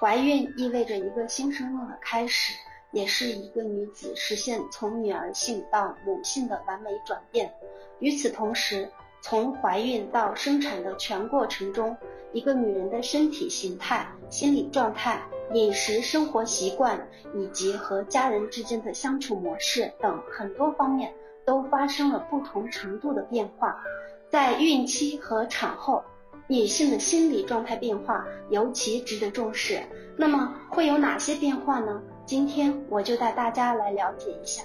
怀孕意味着一个新生命的开始，也是一个女子实现从女儿性到母性的完美转变。与此同时，从怀孕到生产的全过程中，一个女人的身体形态、心理状态、饮食生活习惯以及和家人之间的相处模式等很多方面都发生了不同程度的变化。在孕期和产后。女性的心理状态变化尤其值得重视。那么会有哪些变化呢？今天我就带大家来了解一下。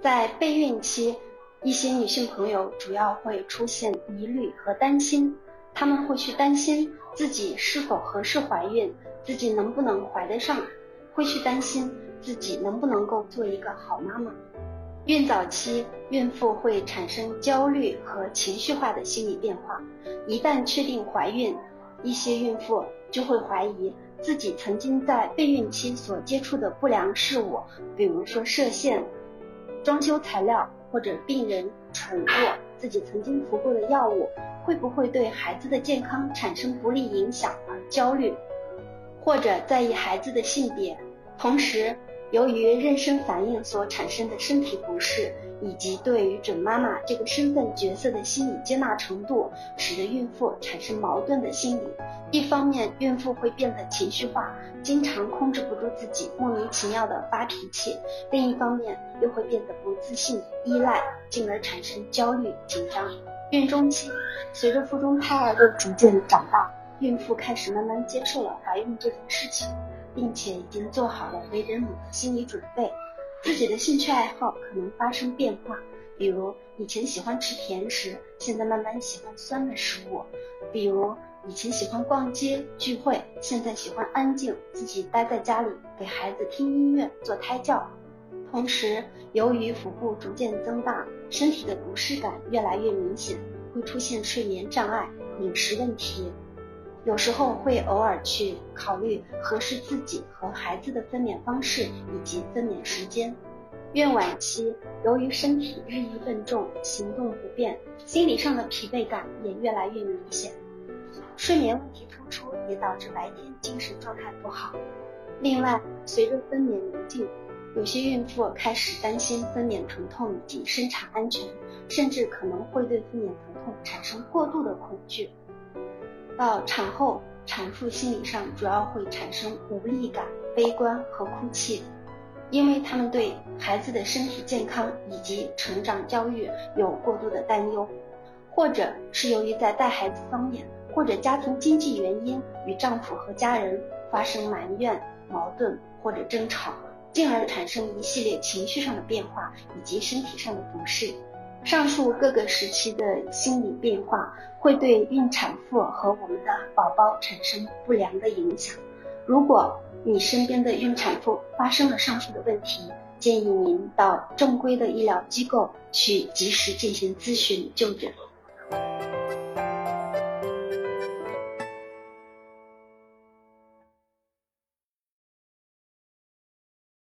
在备孕期，一些女性朋友主要会出现疑虑和担心，她们会去担心自己是否合适怀孕，自己能不能怀得上，会去担心自己能不能够做一个好妈妈。孕早期，孕妇会产生焦虑和情绪化的心理变化。一旦确定怀孕，一些孕妇就会怀疑自己曾经在备孕期所接触的不良事物，比如说射线、装修材料或者病人、宠物，自己曾经服过的药物，会不会对孩子的健康产生不利影响而焦虑，或者在意孩子的性别，同时。由于妊娠反应所产生的身体不适，以及对于准妈妈这个身份角色的心理接纳程度，使得孕妇产生矛盾的心理。一方面，孕妇会变得情绪化，经常控制不住自己，莫名其妙的发脾气；另一方面，又会变得不自信、依赖，进而产生焦虑、紧张。孕中期，随着腹中胎儿的逐渐长大，孕妇开始慢慢接受了怀孕这件事情。并且已经做好了为人母的心理准备，自己的兴趣爱好可能发生变化，比如以前喜欢吃甜食，现在慢慢喜欢酸的食物；比如以前喜欢逛街聚会，现在喜欢安静，自己待在家里给孩子听音乐做胎教。同时，由于腹部逐渐增大，身体的不适感越来越明显，会出现睡眠障碍、饮食问题。有时候会偶尔去考虑合适自己和孩子的分娩方式以及分娩时间。孕晚期，由于身体日益笨重，行动不便，心理上的疲惫感也越来越明显，睡眠问题突出，也导致白天精神状态不好。另外，随着分娩临近，有些孕妇开始担心分娩疼痛以及生产安全，甚至可能会对分娩疼痛产生过度的恐惧。到产后，产妇心理上主要会产生无力感、悲观和哭泣，因为他们对孩子的身体健康以及成长教育有过度的担忧，或者是由于在带孩子方面或者家庭经济原因与丈夫和家人发生埋怨、矛盾或者争吵，进而产生一系列情绪上的变化以及身体上的不适。上述各个时期的心理变化会对孕产妇和我们的宝宝产生不良的影响。如果你身边的孕产妇发生了上述的问题，建议您到正规的医疗机构去及时进行咨询就诊。